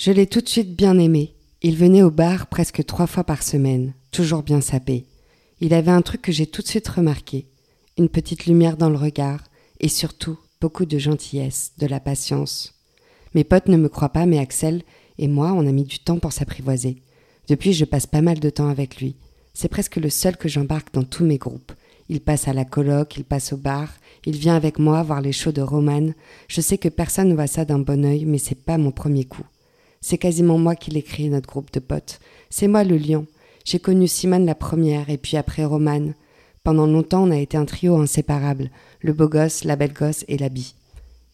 je l'ai tout de suite bien aimé. Il venait au bar presque trois fois par semaine, toujours bien sapé. Il avait un truc que j'ai tout de suite remarqué, une petite lumière dans le regard, et surtout beaucoup de gentillesse, de la patience. Mes potes ne me croient pas, mais Axel et moi, on a mis du temps pour s'apprivoiser. Depuis, je passe pas mal de temps avec lui. C'est presque le seul que j'embarque dans tous mes groupes. Il passe à la coloc, il passe au bar, il vient avec moi voir les shows de Romane. Je sais que personne ne voit ça d'un bon œil, mais c'est pas mon premier coup. C'est quasiment moi qui l'ai créé, notre groupe de potes. C'est moi le lion. J'ai connu Simone la première, et puis après Romane. Pendant longtemps, on a été un trio inséparable, le beau gosse, la belle gosse et la bie.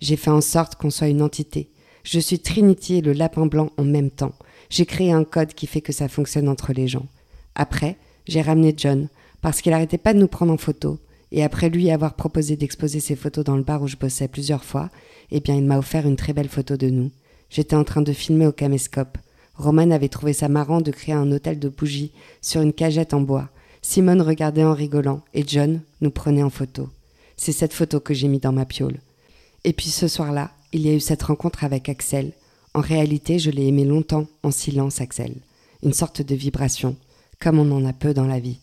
J'ai fait en sorte qu'on soit une entité. Je suis Trinity et le lapin blanc en même temps. J'ai créé un code qui fait que ça fonctionne entre les gens. Après, j'ai ramené John, parce qu'il arrêtait pas de nous prendre en photo. Et après lui avoir proposé d'exposer ses photos dans le bar où je bossais plusieurs fois, eh bien il m'a offert une très belle photo de nous. J'étais en train de filmer au caméscope. Roman avait trouvé ça marrant de créer un hôtel de bougies sur une cagette en bois. Simone regardait en rigolant et John nous prenait en photo. C'est cette photo que j'ai mis dans ma piole. Et puis ce soir-là, il y a eu cette rencontre avec Axel. En réalité, je l'ai aimé longtemps, en silence, Axel. Une sorte de vibration, comme on en a peu dans la vie.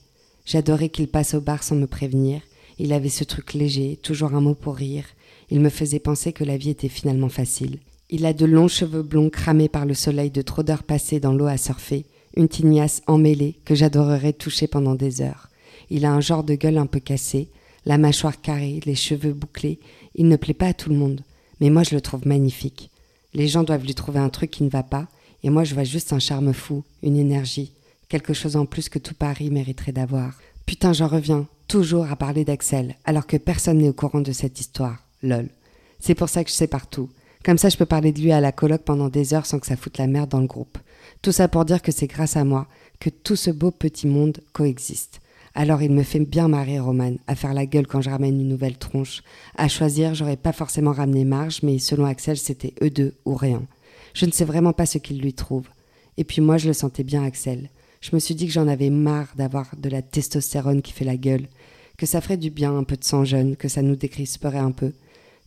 J'adorais qu'il passe au bar sans me prévenir. Il avait ce truc léger, toujours un mot pour rire. Il me faisait penser que la vie était finalement facile. Il a de longs cheveux blonds cramés par le soleil de trop d'heures passées dans l'eau à surfer, une tignasse emmêlée que j'adorerais toucher pendant des heures. Il a un genre de gueule un peu cassé, la mâchoire carrée, les cheveux bouclés. Il ne plaît pas à tout le monde, mais moi je le trouve magnifique. Les gens doivent lui trouver un truc qui ne va pas, et moi je vois juste un charme fou, une énergie, quelque chose en plus que tout Paris mériterait d'avoir. Putain, j'en reviens, toujours à parler d'Axel, alors que personne n'est au courant de cette histoire. Lol. C'est pour ça que je sais partout. Comme ça, je peux parler de lui à la coloc pendant des heures sans que ça foute la merde dans le groupe. Tout ça pour dire que c'est grâce à moi que tout ce beau petit monde coexiste. Alors il me fait bien marrer, Roman, à faire la gueule quand je ramène une nouvelle tronche. À choisir, j'aurais pas forcément ramené Marge, mais selon Axel, c'était eux deux ou rien. Je ne sais vraiment pas ce qu'il lui trouve. Et puis moi, je le sentais bien, Axel. Je me suis dit que j'en avais marre d'avoir de la testostérone qui fait la gueule, que ça ferait du bien un peu de sang jeune, que ça nous décrisperait un peu.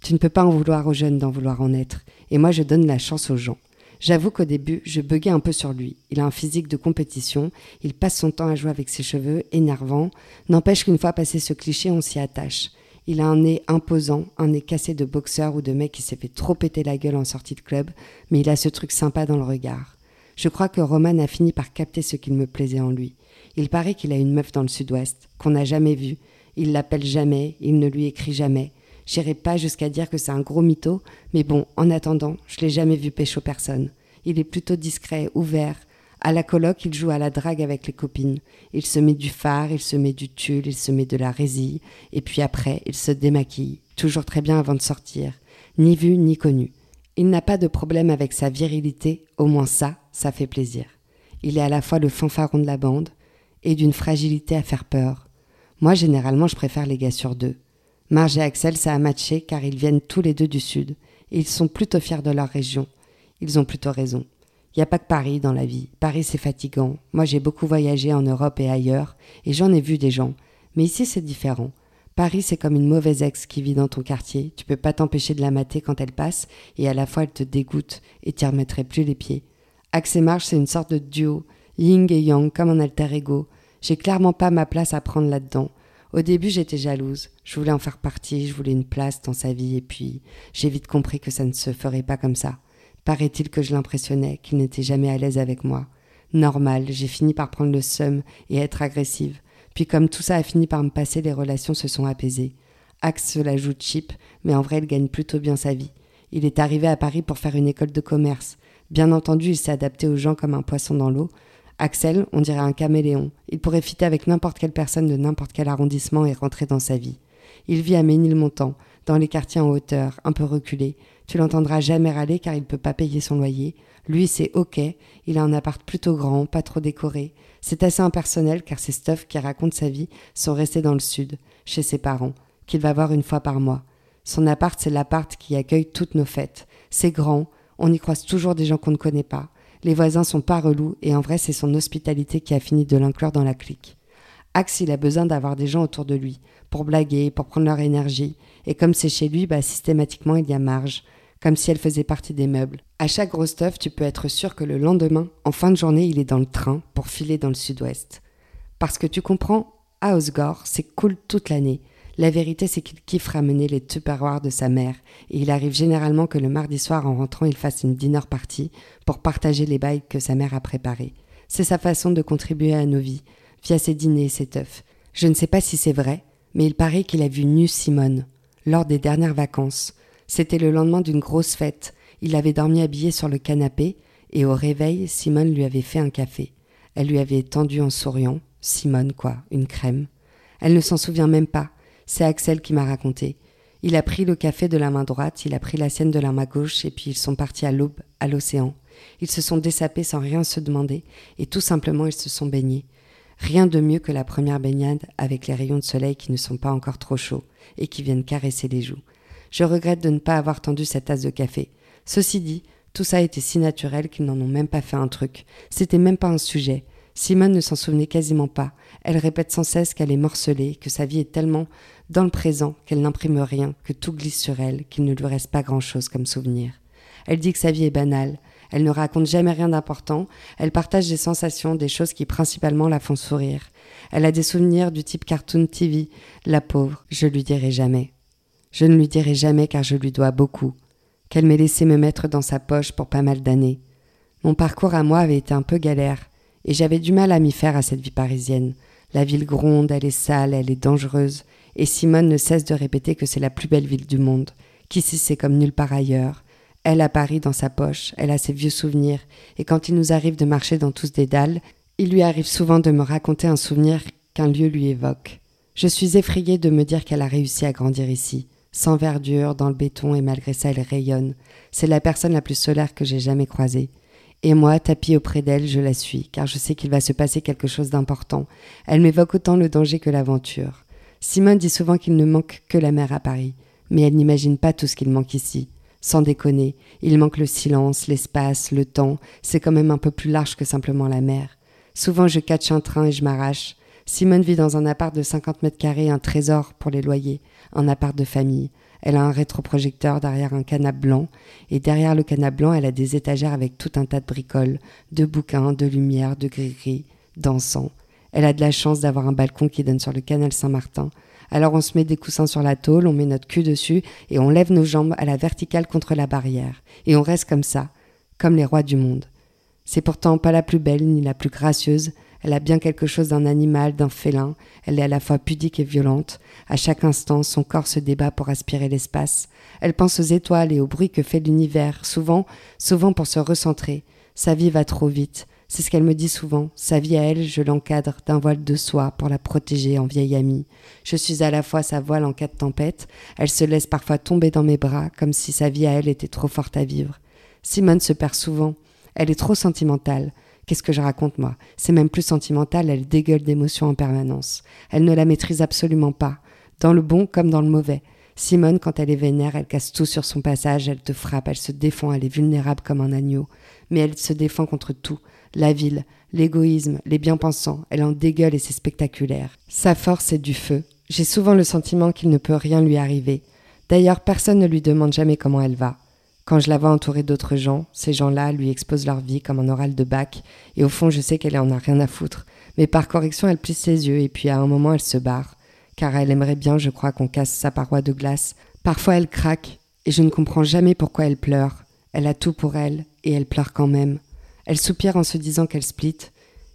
Tu ne peux pas en vouloir aux jeunes d'en vouloir en être. Et moi, je donne la chance aux gens. J'avoue qu'au début, je buguais un peu sur lui. Il a un physique de compétition, il passe son temps à jouer avec ses cheveux, énervant. N'empêche qu'une fois passé ce cliché, on s'y attache. Il a un nez imposant, un nez cassé de boxeur ou de mec qui s'est fait trop péter la gueule en sortie de club, mais il a ce truc sympa dans le regard. Je crois que Roman a fini par capter ce qu'il me plaisait en lui. Il paraît qu'il a une meuf dans le sud-ouest, qu'on n'a jamais vue. Il l'appelle jamais, il ne lui écrit jamais. J'irai pas jusqu'à dire que c'est un gros mytho, mais bon, en attendant, je l'ai jamais vu pécho personne. Il est plutôt discret, ouvert. À la coloc, il joue à la drague avec les copines. Il se met du phare, il se met du tulle, il se met de la résille, et puis après, il se démaquille, toujours très bien avant de sortir, ni vu ni connu. Il n'a pas de problème avec sa virilité, au moins ça, ça fait plaisir. Il est à la fois le fanfaron de la bande et d'une fragilité à faire peur. Moi, généralement, je préfère les gars sur deux. Marge et Axel, ça a matché car ils viennent tous les deux du Sud. Et ils sont plutôt fiers de leur région. Ils ont plutôt raison. Il n'y a pas que Paris dans la vie. Paris, c'est fatigant. Moi, j'ai beaucoup voyagé en Europe et ailleurs, et j'en ai vu des gens. Mais ici, c'est différent. Paris, c'est comme une mauvaise ex qui vit dans ton quartier. Tu peux pas t'empêcher de la mater quand elle passe, et à la fois elle te dégoûte et t'y remettrais plus les pieds. Axe et Marge, c'est une sorte de duo, yin et yang, comme un alter ego. J'ai clairement pas ma place à prendre là-dedans. Au début, j'étais jalouse. Je voulais en faire partie, je voulais une place dans sa vie, et puis j'ai vite compris que ça ne se ferait pas comme ça. Paraît-il que je l'impressionnais, qu'il n'était jamais à l'aise avec moi. Normal, j'ai fini par prendre le seum et être agressive. Puis comme tout ça a fini par me passer, les relations se sont apaisées. Axe la joue cheap, mais en vrai, il gagne plutôt bien sa vie. Il est arrivé à Paris pour faire une école de commerce. Bien entendu, il s'est adapté aux gens comme un poisson dans l'eau, Axel, on dirait un caméléon. Il pourrait fitter avec n'importe quelle personne de n'importe quel arrondissement et rentrer dans sa vie. Il vit à Ménilmontant, dans les quartiers en hauteur, un peu reculés. Tu l'entendras jamais râler car il ne peut pas payer son loyer. Lui, c'est ok, il a un appart plutôt grand, pas trop décoré. C'est assez impersonnel car ces stuffs qui racontent sa vie sont restés dans le sud, chez ses parents, qu'il va voir une fois par mois. Son appart, c'est l'appart qui accueille toutes nos fêtes. C'est grand, on y croise toujours des gens qu'on ne connaît pas. Les voisins sont pas relous et en vrai, c'est son hospitalité qui a fini de l'inclure dans la clique. Axe, il a besoin d'avoir des gens autour de lui, pour blaguer, pour prendre leur énergie. Et comme c'est chez lui, bah, systématiquement, il y a marge, comme si elle faisait partie des meubles. À chaque gros stuff, tu peux être sûr que le lendemain, en fin de journée, il est dans le train pour filer dans le sud-ouest. Parce que tu comprends, à Osgore, c'est cool toute l'année. La vérité, c'est qu'il kiffe ramener les tupperwares de sa mère, et il arrive généralement que le mardi soir, en rentrant, il fasse une dinner party pour partager les bails que sa mère a préparés. C'est sa façon de contribuer à nos vies, via ses dîners et ses teufs. Je ne sais pas si c'est vrai, mais il paraît qu'il a vu nu Simone, lors des dernières vacances. C'était le lendemain d'une grosse fête. Il avait dormi habillé sur le canapé, et au réveil, Simone lui avait fait un café. Elle lui avait tendu en souriant, Simone quoi, une crème? Elle ne s'en souvient même pas, c'est Axel qui m'a raconté. Il a pris le café de la main droite, il a pris la sienne de la main gauche, et puis ils sont partis à l'aube, à l'océan. Ils se sont dessapés sans rien se demander, et tout simplement ils se sont baignés. Rien de mieux que la première baignade avec les rayons de soleil qui ne sont pas encore trop chauds et qui viennent caresser les joues. Je regrette de ne pas avoir tendu cette tasse de café. Ceci dit, tout ça été si naturel qu'ils n'en ont même pas fait un truc. C'était même pas un sujet. Simone ne s'en souvenait quasiment pas. Elle répète sans cesse qu'elle est morcelée, que sa vie est tellement dans le présent qu'elle n'imprime rien, que tout glisse sur elle, qu'il ne lui reste pas grand-chose comme souvenir. Elle dit que sa vie est banale, elle ne raconte jamais rien d'important, elle partage des sensations, des choses qui principalement la font sourire. Elle a des souvenirs du type cartoon TV, la pauvre, je lui dirai jamais. Je ne lui dirai jamais car je lui dois beaucoup, qu'elle m'ait laissé me mettre dans sa poche pour pas mal d'années. Mon parcours à moi avait été un peu galère, et j'avais du mal à m'y faire à cette vie parisienne. La ville gronde, elle est sale, elle est dangereuse, et Simone ne cesse de répéter que c'est la plus belle ville du monde, qu'ici c'est comme nulle part ailleurs. Elle a Paris dans sa poche, elle a ses vieux souvenirs, et quand il nous arrive de marcher dans tous des dalles, il lui arrive souvent de me raconter un souvenir qu'un lieu lui évoque. Je suis effrayée de me dire qu'elle a réussi à grandir ici, sans verdure, dans le béton, et malgré ça elle rayonne. C'est la personne la plus solaire que j'ai jamais croisée. Et moi, tapis auprès d'elle, je la suis, car je sais qu'il va se passer quelque chose d'important. Elle m'évoque autant le danger que l'aventure. Simone dit souvent qu'il ne manque que la mer à Paris, mais elle n'imagine pas tout ce qu'il manque ici. Sans déconner, il manque le silence, l'espace, le temps, c'est quand même un peu plus large que simplement la mer. Souvent je catch un train et je m'arrache. Simone vit dans un appart de 50 mètres carrés, un trésor pour les loyers, un appart de famille. Elle a un rétroprojecteur derrière un canapé blanc, et derrière le canapé blanc, elle a des étagères avec tout un tas de bricoles, de bouquins, de lumière, de gris-gris, d'encens. Elle a de la chance d'avoir un balcon qui donne sur le canal Saint-Martin. Alors on se met des coussins sur la tôle, on met notre cul dessus et on lève nos jambes à la verticale contre la barrière. Et on reste comme ça, comme les rois du monde. C'est pourtant pas la plus belle ni la plus gracieuse. Elle a bien quelque chose d'un animal, d'un félin. Elle est à la fois pudique et violente. À chaque instant, son corps se débat pour aspirer l'espace. Elle pense aux étoiles et au bruit que fait l'univers, souvent, souvent pour se recentrer. Sa vie va trop vite. C'est ce qu'elle me dit souvent. Sa vie à elle, je l'encadre d'un voile de soie pour la protéger en vieille amie. Je suis à la fois sa voile en cas de tempête. Elle se laisse parfois tomber dans mes bras, comme si sa vie à elle était trop forte à vivre. Simone se perd souvent. Elle est trop sentimentale. Qu'est-ce que je raconte, moi? C'est même plus sentimental, elle dégueule d'émotions en permanence. Elle ne la maîtrise absolument pas, dans le bon comme dans le mauvais. Simone, quand elle est vénère, elle casse tout sur son passage, elle te frappe, elle se défend, elle est vulnérable comme un agneau. Mais elle se défend contre tout la ville, l'égoïsme, les bien-pensants, elle en dégueule et c'est spectaculaire. Sa force est du feu. J'ai souvent le sentiment qu'il ne peut rien lui arriver. D'ailleurs, personne ne lui demande jamais comment elle va. Quand je la vois entourée d'autres gens, ces gens-là lui exposent leur vie comme un oral de bac, et au fond je sais qu'elle en a rien à foutre. Mais par correction, elle plisse ses yeux, et puis à un moment elle se barre, car elle aimerait bien, je crois, qu'on casse sa paroi de glace. Parfois elle craque, et je ne comprends jamais pourquoi elle pleure. Elle a tout pour elle, et elle pleure quand même. Elle soupire en se disant qu'elle split,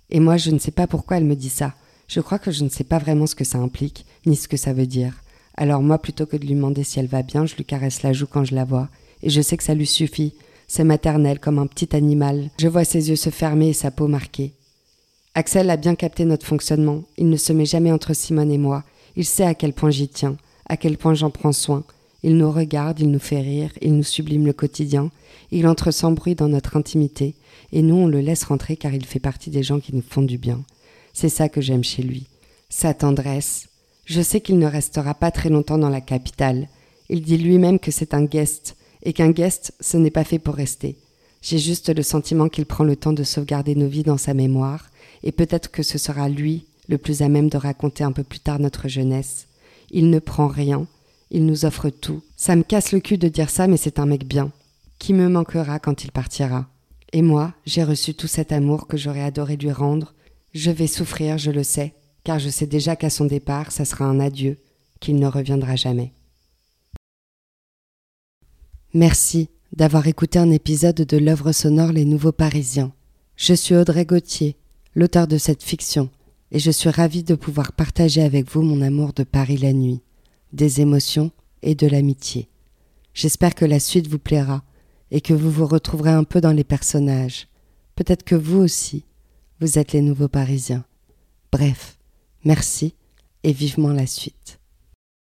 et moi je ne sais pas pourquoi elle me dit ça. Je crois que je ne sais pas vraiment ce que ça implique, ni ce que ça veut dire. Alors moi, plutôt que de lui demander si elle va bien, je lui caresse la joue quand je la vois, et je sais que ça lui suffit. C'est maternel, comme un petit animal. Je vois ses yeux se fermer et sa peau marquée. Axel a bien capté notre fonctionnement. Il ne se met jamais entre Simone et moi. Il sait à quel point j'y tiens, à quel point j'en prends soin. Il nous regarde, il nous fait rire, il nous sublime le quotidien, il entre sans bruit dans notre intimité, et nous on le laisse rentrer car il fait partie des gens qui nous font du bien. C'est ça que j'aime chez lui. Sa tendresse. Je sais qu'il ne restera pas très longtemps dans la capitale. Il dit lui-même que c'est un guest, et qu'un guest, ce n'est pas fait pour rester. J'ai juste le sentiment qu'il prend le temps de sauvegarder nos vies dans sa mémoire, et peut-être que ce sera lui le plus à même de raconter un peu plus tard notre jeunesse. Il ne prend rien, il nous offre tout. Ça me casse le cul de dire ça, mais c'est un mec bien. Qui me manquera quand il partira Et moi, j'ai reçu tout cet amour que j'aurais adoré lui rendre. Je vais souffrir, je le sais, car je sais déjà qu'à son départ, ça sera un adieu, qu'il ne reviendra jamais. Merci d'avoir écouté un épisode de l'œuvre sonore Les Nouveaux Parisiens. Je suis Audrey Gauthier, l'auteur de cette fiction, et je suis ravie de pouvoir partager avec vous mon amour de Paris la nuit, des émotions et de l'amitié. J'espère que la suite vous plaira et que vous vous retrouverez un peu dans les personnages. Peut-être que vous aussi, vous êtes les nouveaux Parisiens. Bref, merci et vivement la suite.